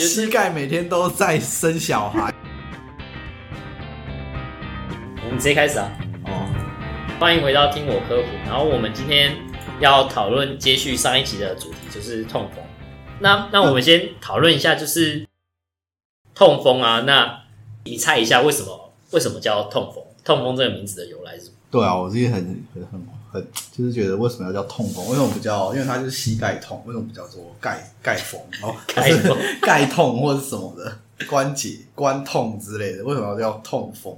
膝盖每天都在生小孩。我们直接开始啊！哦，欢迎回到听我科普。然后我们今天要讨论接续上一集的主题，就是痛风。那那我们先讨论一下，就是痛风啊。那你猜一下，为什么为什么叫痛风？痛风这个名字的由来是什么？对啊，我自己很很很很，就是觉得为什么要叫痛风？为什么不叫？因为它就是膝盖痛，为什么不叫做盖盖风？哦，盖风 盖痛或者什么的关节关痛之类的，为什么要叫痛风？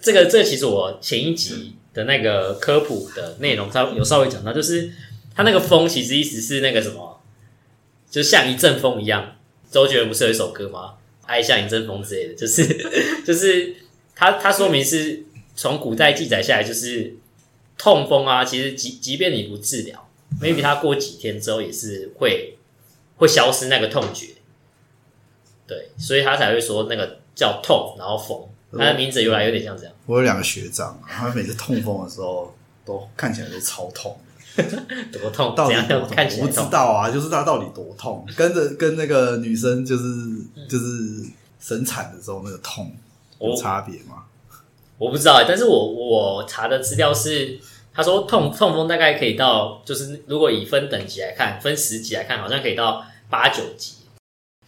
这个这个其实我前一集的那个科普的内容，它有稍微讲到，就是它那个风其实意思是那个什么，就像一阵风一样。周杰伦不是有一首歌吗？爱像一阵风之类的，就是 就是他他说明是从古代记载下来，就是痛风啊，其实即即便你不治疗，maybe 它过几天之后也是会会消失那个痛觉。对，所以他才会说那个叫痛，然后风，它的名字由来有点像这样。我有两个学长，他们每次痛风的时候都看起来都超痛，多痛？到底多痛？我不知？道啊，就是他到底多痛，跟着跟那个女生就是就是生产的时候那个痛有差别吗？我不知道欸，但是我我查的资料是，他说痛痛风大概可以到，就是如果以分等级来看，分十级来看，好像可以到八九级。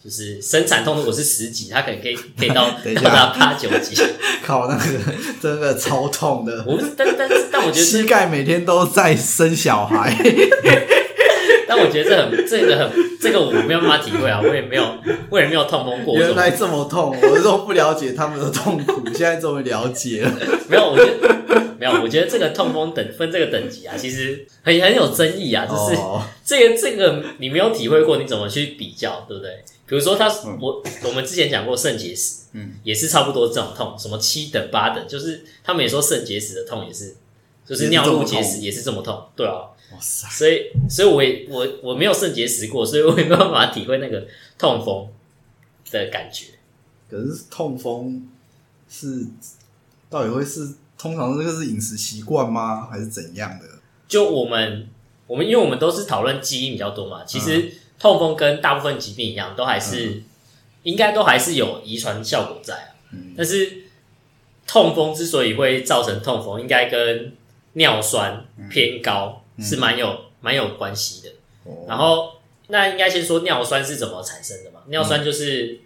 就是生产痛如果是十级，他可能可以可以到 等一下到达八九级。靠，那个真的超痛的，我不是，但但是但我觉得膝，盖每天都在生小孩。但我觉得这很这个很这个我没有办法体会啊，我也没有我也没有痛风过，原来这么痛，我都不了解他们的痛苦，现在终于了解了。没有，我觉得没有，我觉得这个痛风等分这个等级啊，其实很很有争议啊，就是。哦，这个这个你没有体会过，你怎么去比较，对不对？比如说他，嗯我我们之前讲过肾结石，嗯，也是差不多这种痛，什么七等八等，就是他们也说肾结石的痛也是，就是尿路结石也是这么痛，对啊，哇塞，所以所以我也我我没有肾结石过，所以我也没有办法体会那个痛风的感觉。可是痛风是到底会是通常这个是饮食习惯吗，还是怎样的？就我们我们因为我们都是讨论基因比较多嘛，其嗯实痛风跟大部分疾病一样，都还是、应该都还是有遗传效果在啊。嗯但是痛风之所以会造成痛风，应该跟尿酸偏高是蛮有蛮有关系的。哦然后那应该先说尿酸是怎么产生的嘛？尿酸就是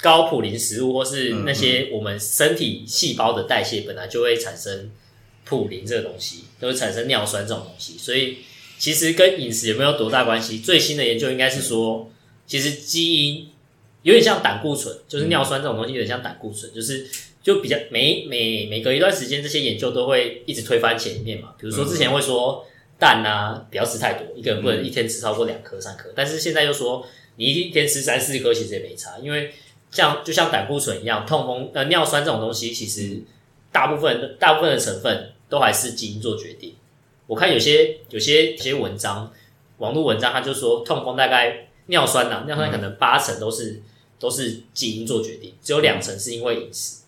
高普林食物或是那些我们身体细胞的代谢本来就会产生普林这个东西，都会产生尿酸这种东西。所以其实跟饮食有没有多大关系？最新的研究应该是说，其实基因有点像胆固醇，就是尿酸这种东西有点像胆固醇，就是就比较每每每隔一段时间，这些研究都会一直推翻前面嘛。比如说之前会说蛋啊不要吃太多，一个人不能一天吃超过两颗三颗，但是现在又说你一天吃三四颗其实也没差，因为像就像胆固醇一样，痛风呃尿酸这种东西，其实大部分大部分的成分都还是基因做决定。我看有些有些有些文章，网络文章他就说痛风大概尿酸呐、尿酸可能八成都是、都是基因做决定，只有两成是因为饮食。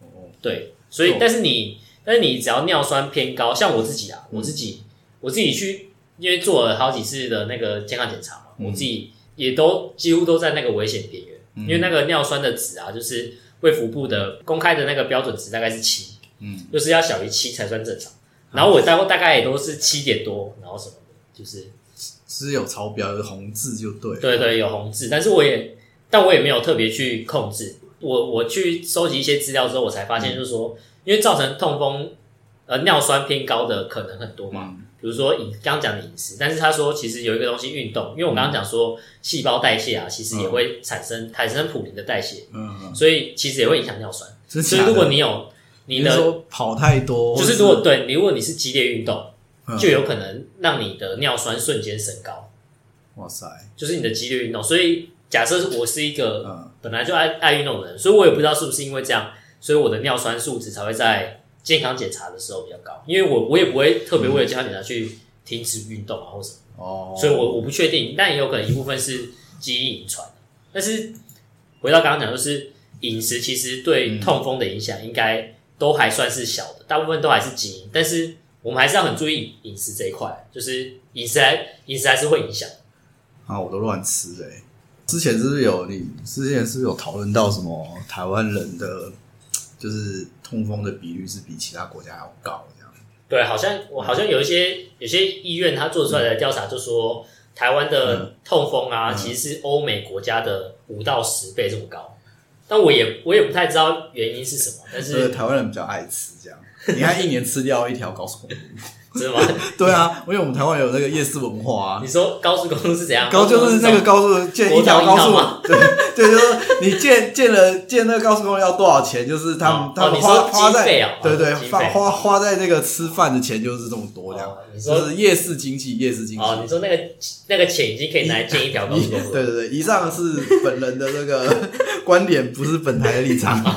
哦对，所以哦但是你但是你只要尿酸偏高，像我自己啊，嗯我自己我自己去因为做了好几次的那个健康检查嘛，嗯我自己也都几乎都在那个危险边缘，嗯因为那个尿酸的值啊，就是卫福部的公开的那个标准值大概是七，嗯，就是要小于七才算正常。然后我大大概也都是七点多，然后什么的，就是是有超标有红字就对了。对对有红字，但是我也但我也没有特别去控制。我我去收集一些资料之后，我才发现就是说，因为造成痛风呃尿酸偏高的可能很多嘛，嗯比如说饮刚刚讲的饮食，但是他说其实有一个东西运动，因为我刚刚讲说细胞代谢啊，其实也会产生产生普林的代谢，嗯，嗯所以其实也会影响尿酸。所以如果你有你是的说跑太多，就是如果对你如果你是激烈运动，嗯。就有可能让你的尿酸瞬间升高，哇塞，就是你的激烈运动。所以假设我是一个嗯。本来就爱爱运动的人，所以我也不知道是不是因为这样，所以我的尿酸数值才会在健康检查的时候比较高。因为我我也不会特别为了健康检查去停止运动啊或什么，哦，所以我我不确定，但也有可能一部分是基因遗传的。但是回到刚刚讲，就是饮食其实对痛风的影响应该都还算是小的，大部分都还是基因，但是我们还是要很注意饮食这一块，就是饮食还饮食还是会影响。啊，我都乱吃哎、之前是不是有你之前是不是有讨论到什么台湾人的就是痛风的比率是比其他国家要高这样？对，好像我好像有一些有些医院他做出来的调查就说，台湾的痛风啊，嗯其实是欧美国家的五到十倍这么高。但我也我也不太知道原因是什么，但是是台湾人比较爱吃这样。你看一年吃掉一条高速公路，真的吗？对啊，因为我们台湾有那个夜市文化啊你，说高速公路是怎样？高就是那个高速建一条高速对对，就是说你建建了建那个高速公路要多少钱，就是他们哦他们哦花花在对对花花花在那个吃饭的钱就是这么多这样哦，你说就是夜市经济夜市经济。哦，你说那个那个钱已经可以拿来建一条高速公路了，对对对，以上是本人的那个观点，不是本台的立场。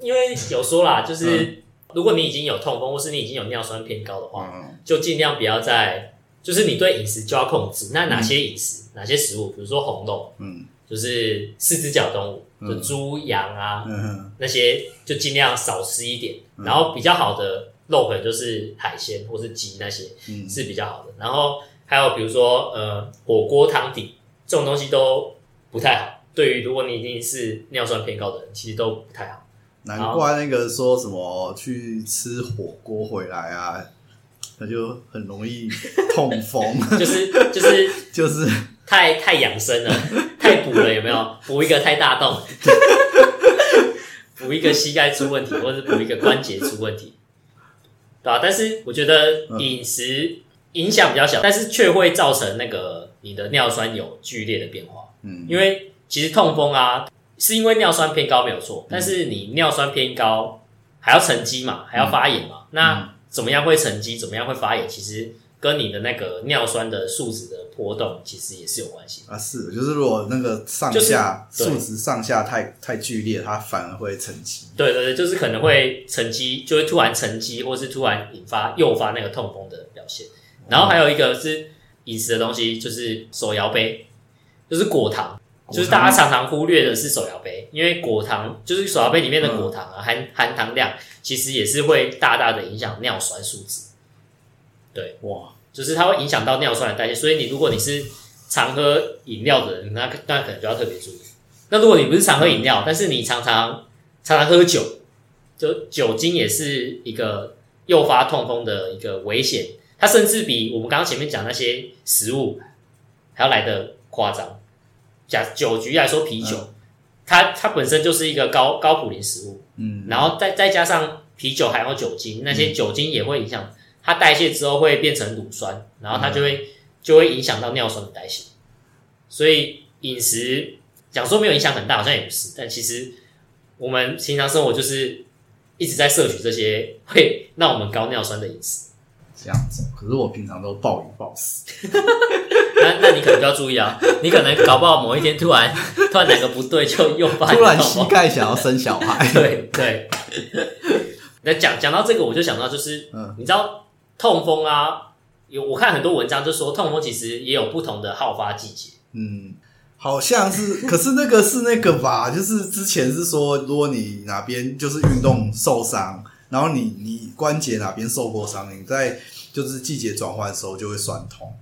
因为有说啦，就是如果你已经有痛风，或是你已经有尿酸偏高的话，嗯就尽量不要再，就是你对饮食就要控制。那哪些饮食、哪些食物，比如说红肉，嗯就是四只脚动物，嗯就猪、羊啊嗯那些，就尽量少吃一点。嗯然后比较好的肉可能就是海鲜或是鸡那些嗯是比较好的。然后还有比如说呃火锅汤底这种东西都不太好。对于如果你已经是尿酸偏高的人，其实都不太好。难怪那个说什么去吃火锅回来啊，那就很容易痛风，就是就是 就是太太养生了，太补了，有没有？补一个太大洞，补一个膝盖出问题，或者补一个关节出问题，对吧、但是我觉得饮食影响比较小，但是却会造成那个你的尿酸有剧烈的变化。嗯因为其实痛风啊，是因为尿酸偏高没有错，但是你尿酸偏高还要沉积嘛，还要发炎嘛，那怎么样会沉积，怎么样会发炎，其实跟你的那个尿酸的数值的波动其实也是有关系。啊是，就是如果那个上就是下对数值上下太太剧烈，它反而会沉积。对对对，就是可能会沉积，就会突然沉积，或是突然引发诱发那个痛风的表现。然后还有一个是饮食的东西，就是手摇杯，就是果糖，就是大家常常忽略的是手摇杯，因为果糖就是手摇杯里面的果糖啊，含含糖量其实也是会大大的影响尿酸数值。对，哇，就是它会影响到尿酸的代谢，所以你如果你是常喝饮料的人，那那可能就要特别注意。那如果你不是常喝饮料，但是你常常常常喝酒，就酒精也是一个诱发痛风的一个危险，它甚至比我们刚刚前面讲那些食物还要来的夸张。假酒局来说，啤酒，它它本身就是一个高高普林食物，嗯，然后再再加上啤酒含有酒精，那些酒精也会影响它代谢之后会变成乳酸，然后它就会、就会影响到尿酸的代谢。所以饮食讲说没有影响很大，好像也不是，但其实我们平常生活就是一直在摄取这些会让我们高尿酸的饮食。这样子。可是我平常都暴饮暴食，那那你可能就要注意啊，你可能搞不好某一天突然 突然哪个不对就又发你突然膝盖想要生小孩。对对。那讲讲到这个，我就想到就是，嗯你知道痛风啊，有我看很多文章就说痛风其实也有不同的好发季节。嗯，好像是，可是那个是那个吧，就是之前是说，如果你哪边就是运动受伤，然后你你关节哪边受过伤，你在就是季节转换的时候就会酸痛，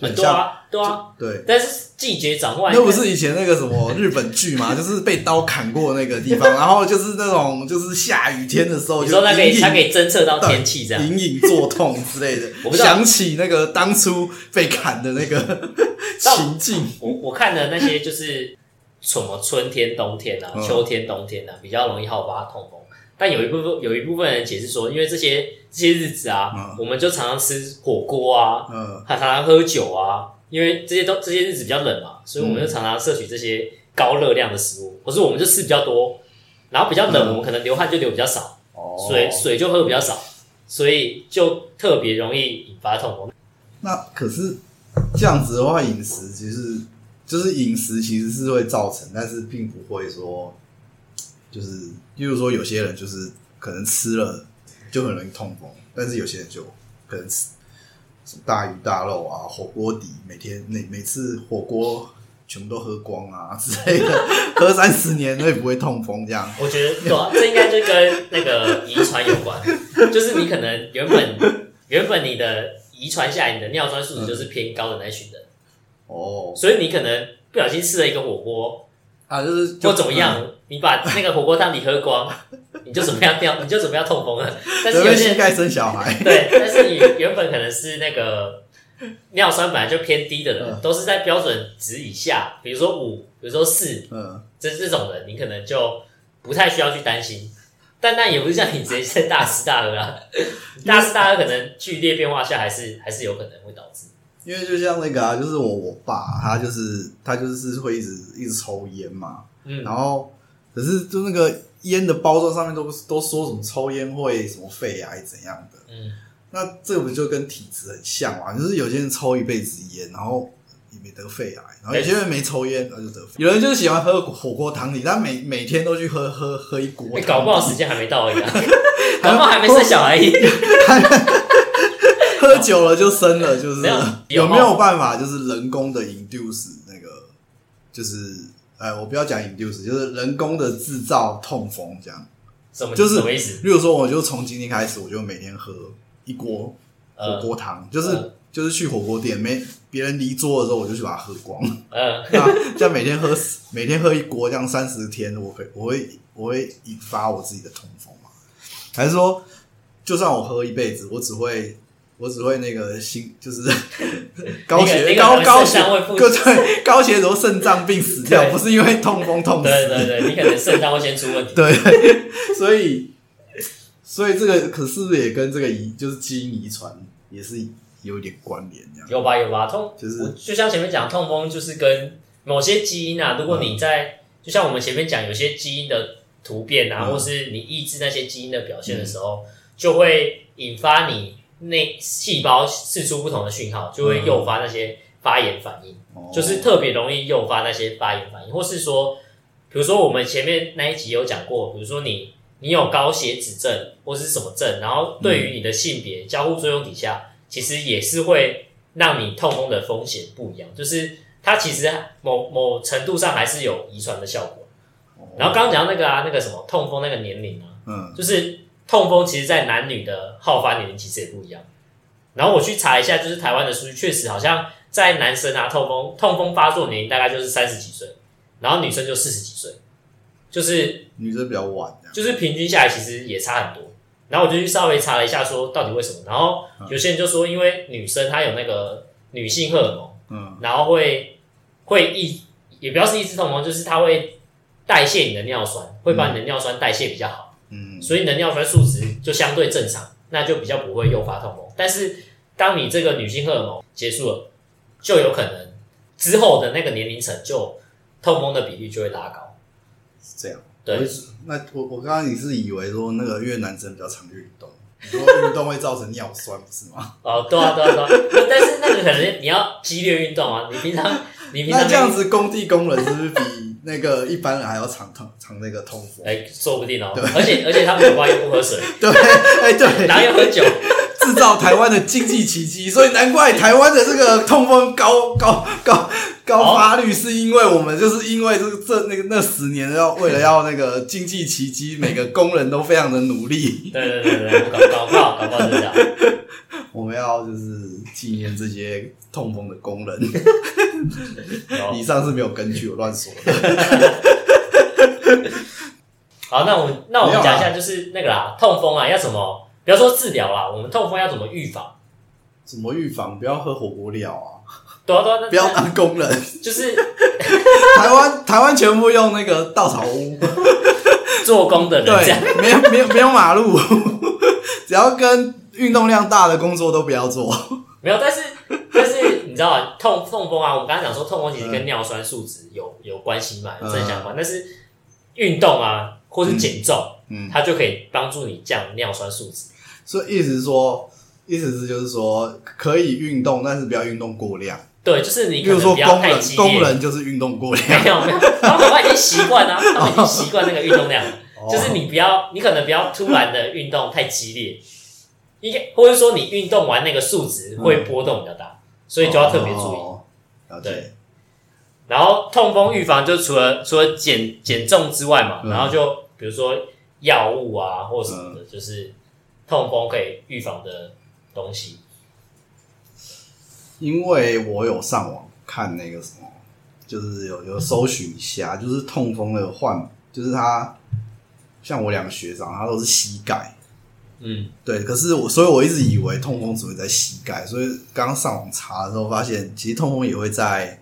很像对啊，对啊，对。但是季节转换，那不是以前那个什么日本剧嘛，就是被刀砍过那个地方，然后就是那种就是下雨天的时候，你说它可以它可以侦测到天气这样。隐隐作痛之类的 我，不想起那个当初被砍的那个 情境。我我看的那些就是什么春天、冬天啊、嗯秋天、冬天啊，比较容易好发痛风。但有一部分有一部分人解释说，因为这些这些日子啊，嗯。我们就常常吃火锅啊，嗯。还常常喝酒啊，因为这些都这些日子比较冷嘛，所以我们就常常摄取这些高热量的食物，或是我们就吃比较多，然后比较冷，嗯。我们可能流汗就流比较少，哦。水水就喝比较少，所以就特别容易引发痛风。那可是这样子的话，饮食其实就是饮食其实是会造成，但是并不会说，就是例如说有些人就是可能吃了就很容易痛风，但是有些人就可能吃什么大鱼大肉啊、火锅底，每天每每次火锅全部都喝光啊之类的，喝三十年都也不会痛风这样。我觉得对啊，这应该就跟那个遗传有关，就是你可能原本原本你的遗传下来，你的尿酸数值就是偏高的那群人，哦，所以你可能不小心吃了一个火锅，啊，就是或怎么样，你把那个火锅汤你喝光，你就怎么样掉，你就怎么样痛风了。但是有膝盖生小孩，对，但是你 原本可能是那个尿酸本来就偏低的人，嗯都是在标准值以下，比如说五，比如说四，嗯，这这种人，你可能就不太需要去担心。但那也不是像你直接在大吃大喝啊，大吃大喝可能剧烈变化下还是还是有可能会导致。因为就像那个啊，就是我我爸，他就是他就是会一直一直抽烟嘛，嗯，然后可是就那个烟的包装上面都都说什么抽烟会什么肺癌怎样的，嗯，那这不就跟体质很像嘛？就是有些人抽一辈子烟，然后也没得肺癌，然后有些人没抽烟，然后就得肺。有人就是喜欢喝火锅汤底，他每每天都去喝喝喝一锅搞不好时间还没到而已、啊，搞不好还没生小孩。喝酒了就生了，就是有没有办法，就是人工的 induce 那个，就是呃，我不要讲 induce，就是人工的制造痛风这样。什么就是什么意思？例如说，我就从今天开始，我就每天喝一锅火呃锅汤，就是、嗯就是去火锅店，没别人离桌的时候，我就去把它喝光。这样每天喝每天喝一锅，这样三十天，我可以我会我会引发我自己的痛风吗？还是说，就算我喝一辈子，我只会我只会那个心就是高血高高血肾脏会复对对高血轴肾脏病死掉，不是因为痛风痛死。对对对，你可能肾脏会先出问题。对，所以所以这个可是不是也跟这个遗就是基因遗传也是有点关联这样？有吧有吧，痛就是就像前面讲，痛风就是跟某些基因啊，如果你在、就像我们前面讲，有些基因的突变啊，嗯或是你抑制那些基因的表现的时候，就会引发你内细胞释出不同的讯号，就会诱发那些发炎反应。哦。就是特别容易诱发那些发炎反应，或是说，比如说我们前面那一集有讲过，比如说你你有高血脂症或是什么症，然后对于你的性别交互作用底下，其实也是会让你痛风的风险不一样，就是它其实某某程度上还是有遗传的效果。然后刚刚讲到那个啊，那个什么痛风那个年龄啊，嗯。就是痛风，其实在男女的好发年龄其实也不一样。然后我去查一下，就是台湾的数据，确实好像在男生啊，痛风痛风发作年龄大概就是三十几岁，然后女生就四十几岁，就是女生比较晚。就是平均下来其实也差很多。然后我就去稍微查了一下，说到底为什么。然后有些人就说，因为女生她有那个女性荷尔蒙，嗯然后会会抑，也不要是抑制痛风，就是它会代谢你的尿酸，会把你的尿酸代谢比较好。嗯所以你的尿酸数值就相对正常，那就比较不会诱发痛风。但是当你这个女性荷尔蒙结束了，就有可能之后的那个年龄层就痛风的比例就会拉高。是这样。对那我我刚刚你是以为说那个越南生比较常运动，你说运动会造成尿酸不是吗？哦，对啊，对啊，对啊。但是那个可能你要激烈运动啊，你平常你平常那这样，子工地工人是不是比那个一般人还要常痛常那个痛风？哎、说不定哦。对而且而且他们有话又不喝水，对，哎对，哪有喝酒？制造台湾的经济奇迹，所以难怪台湾的这个痛风高高高高发率，是因为我们就是因为这这那个那十年要为了要那个经济奇迹，每个工人都非常的努力，对对对对，搞搞不好搞不好是这样。我们要就是纪念这些痛风的工人。有以上是没有根据，我乱说的。好，那我们那我们讲一下，就是那个啦，痛风啊，要怎么？不要说治疗啦，我们痛风要怎么预防？怎么预防？不要喝火锅料啊！对啊对啊，不要当工人。就是 台湾台湾全部用那个稻草屋，做工的人这样。对，没有没有没有马路，只要跟运动量大的工作都不要做。没有，但是但是你知道啊，痛痛风啊，我们刚才讲说痛风其实跟尿酸数值有有关系嘛，有正相关。但是运动啊，或是减重，嗯，它就可以帮助你降尿酸数值。所以意思是说，意思是就是说可以运动，但是不要运动过量。对，就是你比如说可能不要工人太激烈。工人就是运动过量，没有没有，他们已经习惯了，他们已经习惯那个运动量就是你不要，你可能不要突然的运动太激烈，应该或者说你运动完那个数值会波动比较大，所以就要特别注意。哦了对解。然后痛风预防就除了除了减减重之外嘛，嗯然后就比如说药物啊或什么的，就是痛风可以预防的东西。因为我有上网看那个什么，就是有有搜寻一下，就是痛风的患，就是他像我两个学长，他都是膝盖，嗯，对，可是我所以我一直以为痛风只会在膝盖，所以刚刚上网查的时候发现，其实痛风也会在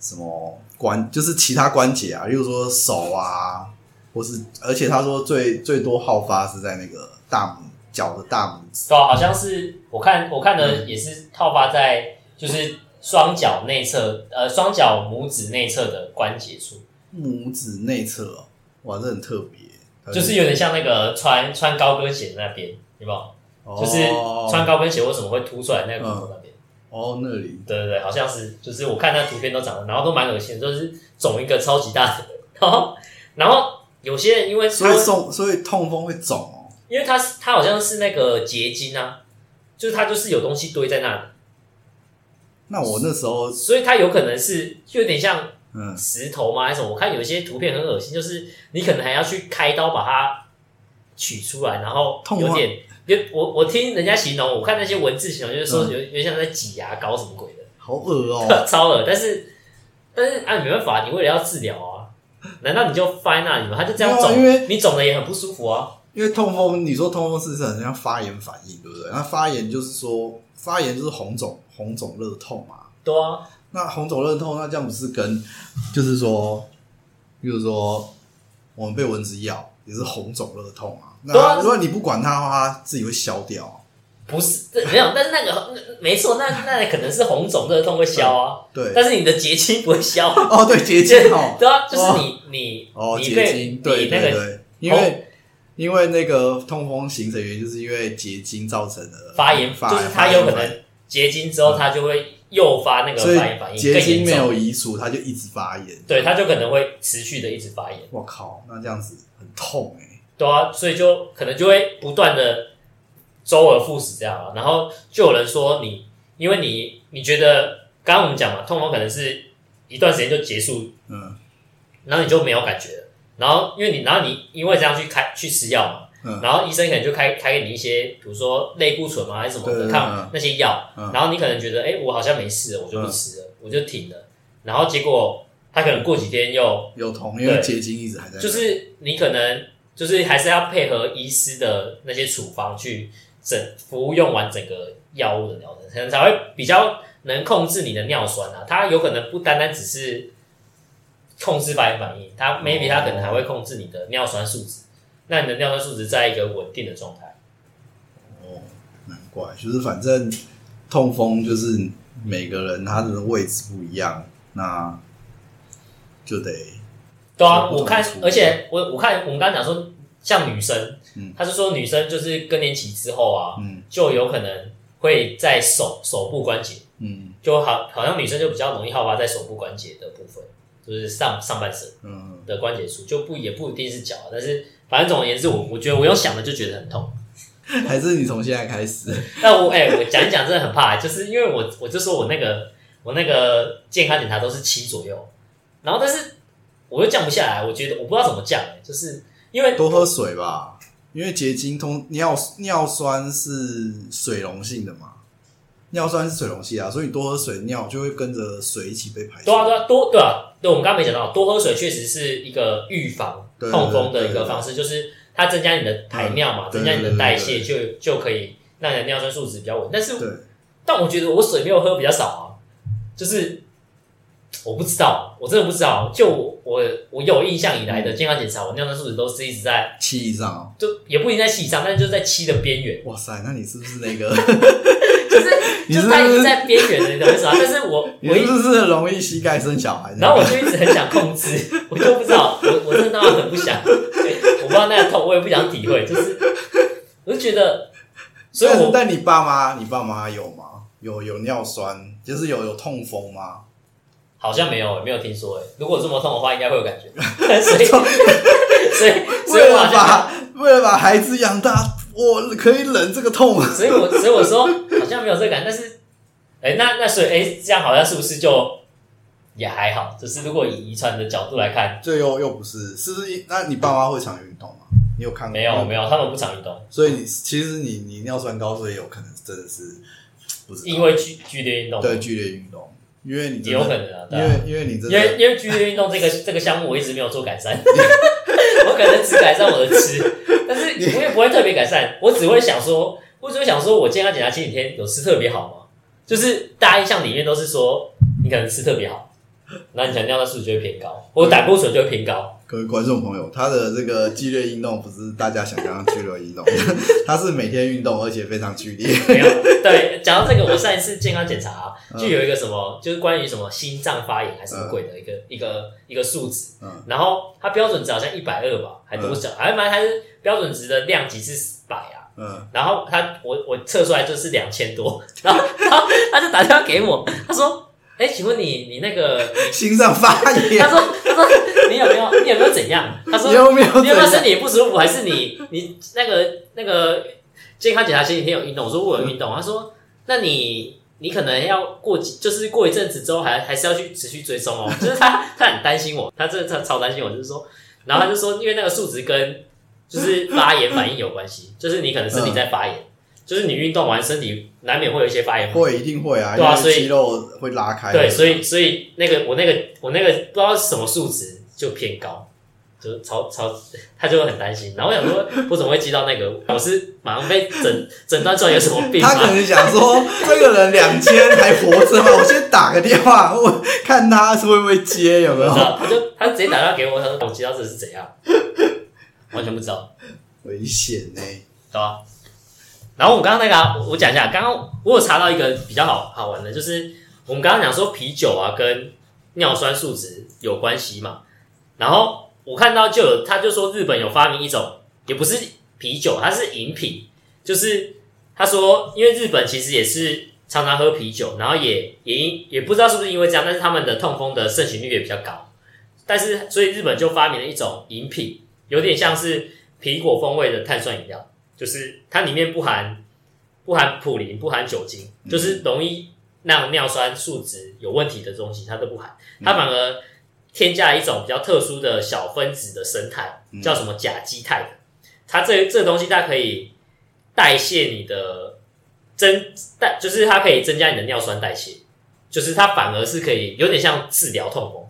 什么关，就是其他关节啊，例如说手啊，或是而且他说最最多好发是在那个大拇脚的大拇指，对啊，好像是我看我看的也是套发在就是双脚内侧，呃，双脚拇指内侧的关节处，拇指内侧哦，哇，这很特别，就是有点像那个穿穿高跟鞋的那边，有没有？哦就是穿高跟鞋为什么会凸出来那个骨头那边？哦那里对对对，好像是，就是我看那图片都长得，然后都蛮恶心的，就是肿一个超级大的，然后然后有些人因为所以痛所以痛风会肿哦，因为它是它好像是那个结晶啊，就是它就是有东西堆在那里，那我那时候所以它有可能是就有点像嗯石头吗？还是什么？我看有一些图片很恶心，就是你可能还要去开刀把它取出来，然后有点，就我我听人家形容，我看那些文字形容，就是说嗯有有点像在挤牙膏什么鬼的，好恶哦，超恶。但是但是啊，没办法，你为了要治疗啊，难道你就放在那里吗？他就这样肿，因为你肿的也很不舒服啊。因为痛风，你说痛风是不是很像发炎反应，对不对？那发炎就是说发炎就是红肿红肿热痛嘛。对啊，那红肿热痛，那这样不是跟就是说，比如说我们被蚊子咬也是红肿热痛啊。对啊那如果你不管它的话，它自己会消掉。不是这没有，但是那个没错，那那可能是红肿热痛会消啊，对，但是你的结晶不会消。哦，对，结晶哦，对啊，就是你你哦，结晶，对那个对对，因为因为那个痛风形成原因，就是因为结晶造成的发炎，发就是它有可能结晶之后，它就会诱发那个发炎反应更严晶没有，移除，它就一直发炎。对，它就可能会持续的一直发炎，我靠，那这样子很痛哎、对啊，所以就可能就会不断的周而复始这样啊，然后就有人说你，因为你你觉得刚刚我们讲嘛，痛风可能是一段时间就结束，嗯然后你就没有感觉了，然后因为你然后你因为这样去开去吃药嘛。嗯然后医生可能就开开给你一些，比如说类固醇嘛，还是什么的抗嗯那些药，嗯然后你可能觉得，哎，我好像没事了，我就不吃了，我就停了。然后结果他可能过几天又有痛，因为结晶一直还在。就是你可能就是还是要配合医师的那些处方去整服用完整个药物的疗程，可能才会比较能控制你的尿酸啊。它有可能不单单只是控制发炎反应，它 maybe 它可能还会控制你的尿酸数值，那你的尿酸数值在一个稳定的状态。哦，难怪，就是反正痛风就是每个人他的位置不一样，那就得对啊，我看而且我我看我们刚刚讲说，像女生，嗯他是说女生就是更年期之后啊，嗯就有可能会在手手部关节，嗯就好好像女生就比较容易好发在手部关节的部分，就是上上半身嗯，的关节处，就不也不一定是脚啊，但是反正总而言之，我我觉得我用想的就觉得很痛。还是你从现在开始，那我哎、我讲一讲真的很怕、就是因为我我就说我那个我那个健康检查都是七左右，然后但是我又降不下来，我觉得我不知道怎么降、欸，就是因为多喝水吧，因为结晶通尿尿酸是水溶性的嘛，尿酸是水溶性啊，所以你多喝水，尿就会跟着水一起被排出。对啊对啊多对啊，对我们刚刚没讲到，多喝水确实是一个预防对痛风的一个方式，就是它增加你的排尿嘛，嗯增加你的代谢，就就可以让你的尿酸数值比较稳。但是，但我觉得我水没有喝比较少啊，就是我不知道，我真的不知道。就我我我有印象以来的健康检查，我尿酸数值都是一直在，七以上哦。就也不一定在七以上，但是就在七的边缘，哇塞，那你是不是那个？就是就是是它已经在边缘了，你懂我意思吗？但是我我一是容易膝盖生小孩？然后我就一直很想控制，我就不知道，我我真的当然很不想，我不知道那个痛，我也不想体会，就是我就觉得，所以我但你爸妈，你爸妈有吗？有有尿酸，就是有有痛风吗？好像没有，没有听说，哎，如果这么痛的话，应该会有感觉，所以所以所以为了我，把为了把孩子养大，我可以忍这个痛。所以我所以我说好像没有这个感，但是，哎，那那所以哎，这样好像是不是就也还好？就是如果以遗传的角度来看，这又又不是，是不是？那你爸妈会常运动吗？你有看过？没有没有，他们不常运动，所以你其实你你尿酸高，所以有可能真的是不是因为剧剧烈运动，对剧烈运动。因为你也有可能啊，对因啊为因为你真因为因为剧烈运动这个这个项目我一直没有做改善，我可能只改善我的吃，但是我也不会特别改善，我只会想说，我只会想说我健康检查前几天有吃特别好吗？就是大家印象里面都是说你可能吃特别好，那你可能尿酸数值就会偏高，或者胆固醇就会偏高。各位观众朋友，他的这个剧烈运动不是大家想象的剧烈运动，他是每天运动，而且非常剧烈。没有，对，讲到这个，我上一次健康检查、就有一个什么，就是关于什么心脏发炎还是什么鬼的一个、一个一个数值，嗯然后它标准值好像一百二吧，还多少？还蛮还是标准值的量级是百啊，嗯，然后他我我测出来就是两千多，然后然后他就打电话给我，他说：“哎，请问你你那个，心脏发炎他，说他说你有没有你有没有怎样？他说你有没有你有没有身？体不舒服，还是你你那个那个健康检查前几天有运动？我说我有运动，他说那你你可能要过几就是过一阵子之后还还是要去持续追踪哦，就是他他很担心我，他真的超超担心我，就是说，然后他就说因为那个数值跟就是发炎反应有关系，就是你可能身体在发炎，就是你运动完身体难免会有一些发炎。会一定会啊，对啊所以肌肉会拉开。对，所以所以那个我那个我那个不知道是什么数值就偏高，就超超他就会很担心。然后我想说，我怎么会记到那个？我是马上被诊诊断出来有什么病吗？他可能想说，这个人两千还活着吗？我先打个电话，我看他是会不会接，有没有他就他直接打电话给我，他说我知道这是怎样，完全不知道，危险呢、对吧？然后我刚刚那个、我讲一下，刚刚我有查到一个比较好好玩的，就是我们刚刚讲说啤酒啊跟尿酸数值有关系嘛，然后我看到就有他就说日本有发明一种，也不是啤酒，它是饮品，就是他说因为日本其实也是常常喝啤酒，然后也也因也不知道是不是因为这样，但是他们的痛风的盛行率也比较高，但是所以日本就发明了一种饮品，有点像是苹果风味的碳酸饮料。就是它里面不含不含普林，不含酒精，就是容易让尿酸数值有问题的东西，它都不含，它反而添加了一种比较特殊的小分子的生态，叫什么甲基肽的。它这这个东西它可以代谢你的增代，就是它可以增加你的尿酸代谢，就是它反而是可以有点像治疗痛风，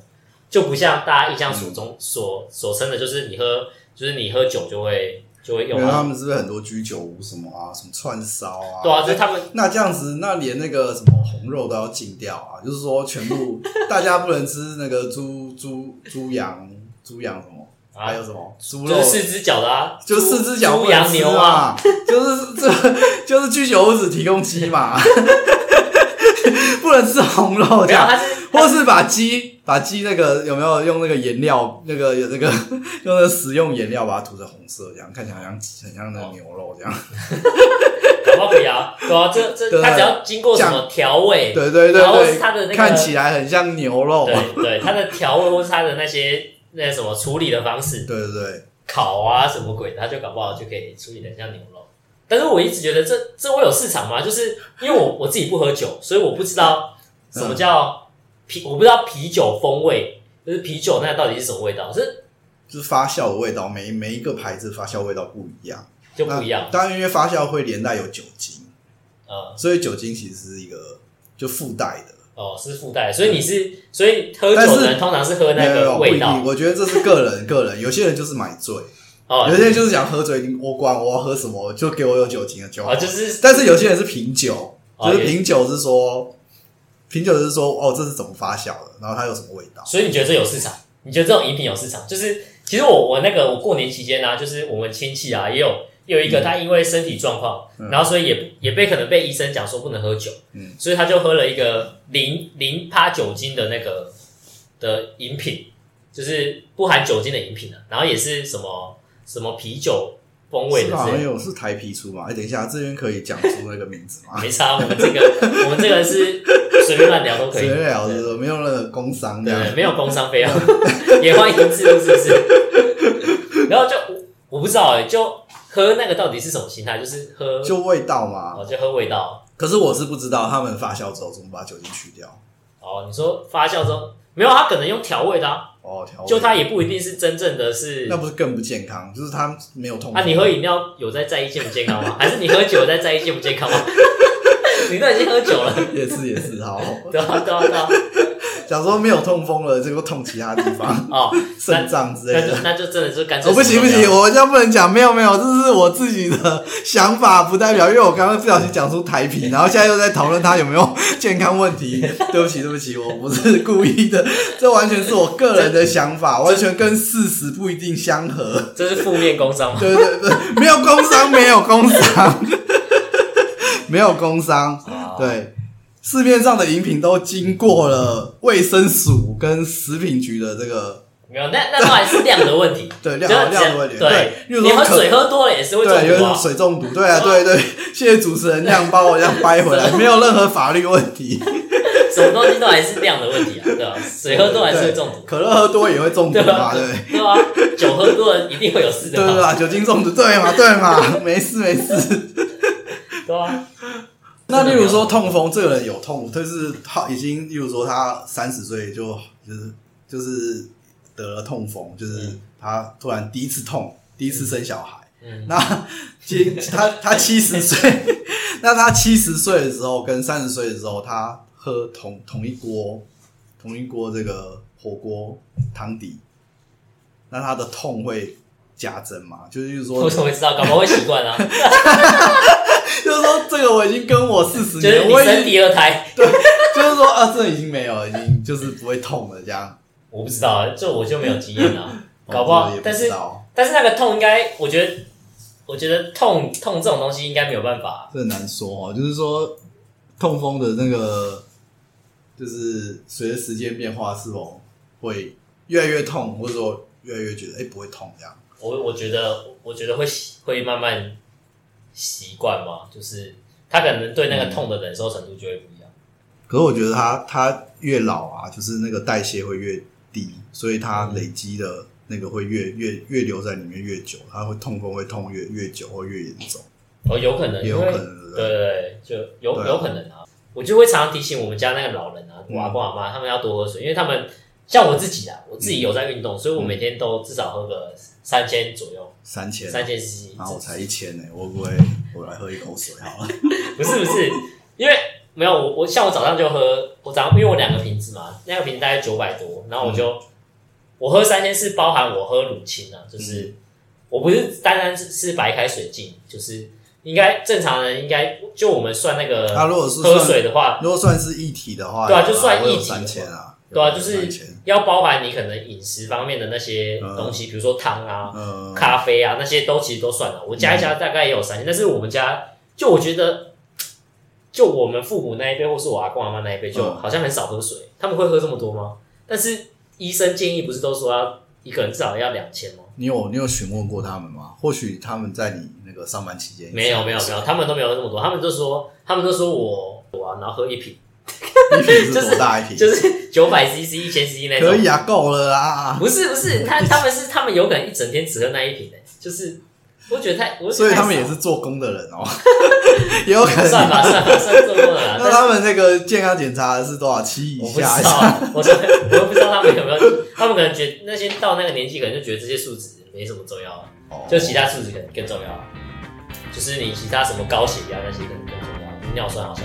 就不像大家印象所中所所称的，就是你喝就是你喝酒就会就会因为他。们是不是很多居酒屋什么啊，什么串烧啊？对啊，就是他们那这样子，那连那个什么红肉都要禁掉啊？就是说，全部 大家不能吃那个猪猪猪羊猪羊什么，啊还有什么猪肉就是，四只脚的啊，就四只脚猪不羊牛啊，啊，就是这就是居酒屋只提供鸡嘛，不能吃红肉这样，它是 或是把鸡把鸡那个有没有用那个颜料，那个有那个 用那个食用颜料把它涂成红色，这样看起来好像很像那个牛肉这样。搞不好可以啊，对啊，这这对它只要经过什么调味，对对对然后它的那个看起来很像牛肉。对对，它的调味或是它的那些那什么处理的方式，对对对，烤啊什么鬼的，它就搞不好就可以处理的像牛肉。但是我一直觉得这这会有市场吗？就是因为我我自己不喝酒，所以我不知道什么叫啤，我不知道啤酒风味，就是啤酒那到底是什么味道，是就是发酵的味道，每每一个牌子发酵味道不一样，就不一样。当然，因为发酵会连带有酒精，呃，所以酒精其实是一个就附带的。哦，是附带，所以你是，所以喝酒的人通常是喝那个味道我觉得这是个人个人，有些人就是买醉，哦有些人就是想喝醉，我管我要喝什么，就给我有酒精的就好。哦，就是，但是有些人是品酒，就是品酒是说，品酒是说哦，这是怎么发酵的，然后它有什么味道。所以你觉得这有市场？你觉得这种饮品有市场？就是其实我我那个我过年期间呢、就是我们亲戚啊也有也有一个他因为身体状况，嗯然后所以也也被可能被医生讲说不能喝酒，嗯所以他就喝了一个零零趴酒精的那个的饮品，就是不含酒精的饮品啊，然后也是什么什么啤酒风味的之类的。有是台啤出嘛？哎，等一下，这边可以讲出那个名字吗？没差，我们这个我们这个是随便乱聊都可以，随便聊没有那个工伤这。没有工伤费用，也欢迎自入，是不是？然后就我我不知道哎、就喝那个到底是什么心态？就是喝就味道嘛，哦，就喝味道可是我是不知道他们发酵之后怎么把酒精去掉。哦。你说发酵之后没有，他可能用调味的、啊，哦，调味就它也不一定是真正的是那不是更不健康？就是它没有痛。啊。你喝饮料有在在意健不健康吗？还是你喝酒有在在意健不健康吗？你都已经喝酒了，也是也是好。对啊对啊对啊，想说没有痛风了，结果痛其他地方，哦，肾脏之类的。那就那就真的就干脆哦，不行不行，我这样不能讲，没有没有，这是我自己的想法，不代表，因为我刚刚不小心讲出台啤，然后现在又在讨论它有没有健康问题。对不起对不起，我不是故意的，这完全是我个人的想法，完全跟事实不一定相合。这是负面工伤吗？对对对，没有工伤，没有工伤，没有工伤。哦，对，市面上的饮品都经过了卫生署跟食品局的这个没有，那那都还是量的问题，对量量的问题。对，你喝水喝多了也是会对，有种中毒啊。水中毒，对啊，对对，谢谢主持人这样帮我这样掰回来，没有任何法律问题。什么东西都还是量的问题啊，对吧？水喝多还是会中毒，可乐喝多也会中毒对嘛，吧？对不对？对吧？酒喝多了一定会有事的嘛，对对啊，酒精中毒，对嘛对嘛，没事没事。那例如说痛风，这个人有痛，但是他已经，例如说他三十岁就就是就是得了痛风，就是嗯他突然第一次痛，第一次生小孩。嗯，那其他他七十岁，那他七十岁的时候跟三十岁的时候，他喝同同一锅同一锅这个火锅汤底，那他的痛会加增嘛？就是就是说我，怎么会知道？搞不好会习惯啊，就是说这个我已经跟我四十就是年，我已经第二胎，对就是说啊，这已经没有了，已经就是不会痛了，这样。我不知道啊，这我就没有经验啊，哦 搞不好但是但是那个痛应该，我觉得，我觉得痛痛这种东西应该没有办法，这很难说哦，就是说痛风的那个，就是随着时间变化，是否会越来越痛，或者说越来越觉得哎、不会痛这样。我我觉得，我觉得会会慢慢习惯吗，就是他可能对那个痛的忍受程度就会不一样。可是我觉得他他越老啊，就是那个代谢会越低，所以他累积的那个会越越越留在里面越久，他会痛风会痛越越久或越严重，哦，有可能，也有可能对不对？对对，就有、啊。有可能啊。我就会常常提醒我们家那个老人啊，我阿公阿妈，他们要多喝水，因为他们像我自己啊，我自己有在运动，所以我每天都至少喝个三千左右，三千，三千 CC。然后我才一千呢，我会不会我来喝一口水好了？不是不是，因为没有我我像我早上就喝，我早上因为我两个瓶子嘛，那个瓶子大概九百多，然后我就、我喝三千是包含我喝乳清啊，就是、我不是单单是是白开水进，就是应该正常人应该就我们算那个他如果是喝水的话，如果算是一体的话，对啊就算一体的三千啊，对啊，就是3000要包含你可能饮食方面的那些东西，比如说汤啊、嗯，咖啡啊那些都其实都算了，我加一加大概也有三千，但是我们家就我觉得。就我们父母那一辈，或是我阿公阿妈那一辈，就嗯好像很少喝水。他们会喝这么多吗？但是医生建议不是都说要一个人至少要两千吗？你有你有询问过他们吗？或许他们在你那个上班期间没有没有没有，他们都没有喝这么多，他们就说他们都说我我啊，然后喝一瓶，一瓶是多大一瓶？就是九百 CC、一千 CC 那种可。以啊，够了啊。不是不是，他他们是他们有可能一整天只喝那一瓶的，就是我觉得太，所以他们也是做工的人哦，也 有可能。算吧算吧算做工的啦，那但他们那个健康检查是多少期以下我不知？道啊，我说我又不知道他们有没有，他们可能觉得那些到那个年纪，可能就觉得这些数值没什么重要啊，哦就其他数值可能更重要啊，就是你其他什么高血压那些可能更重要，尿酸好像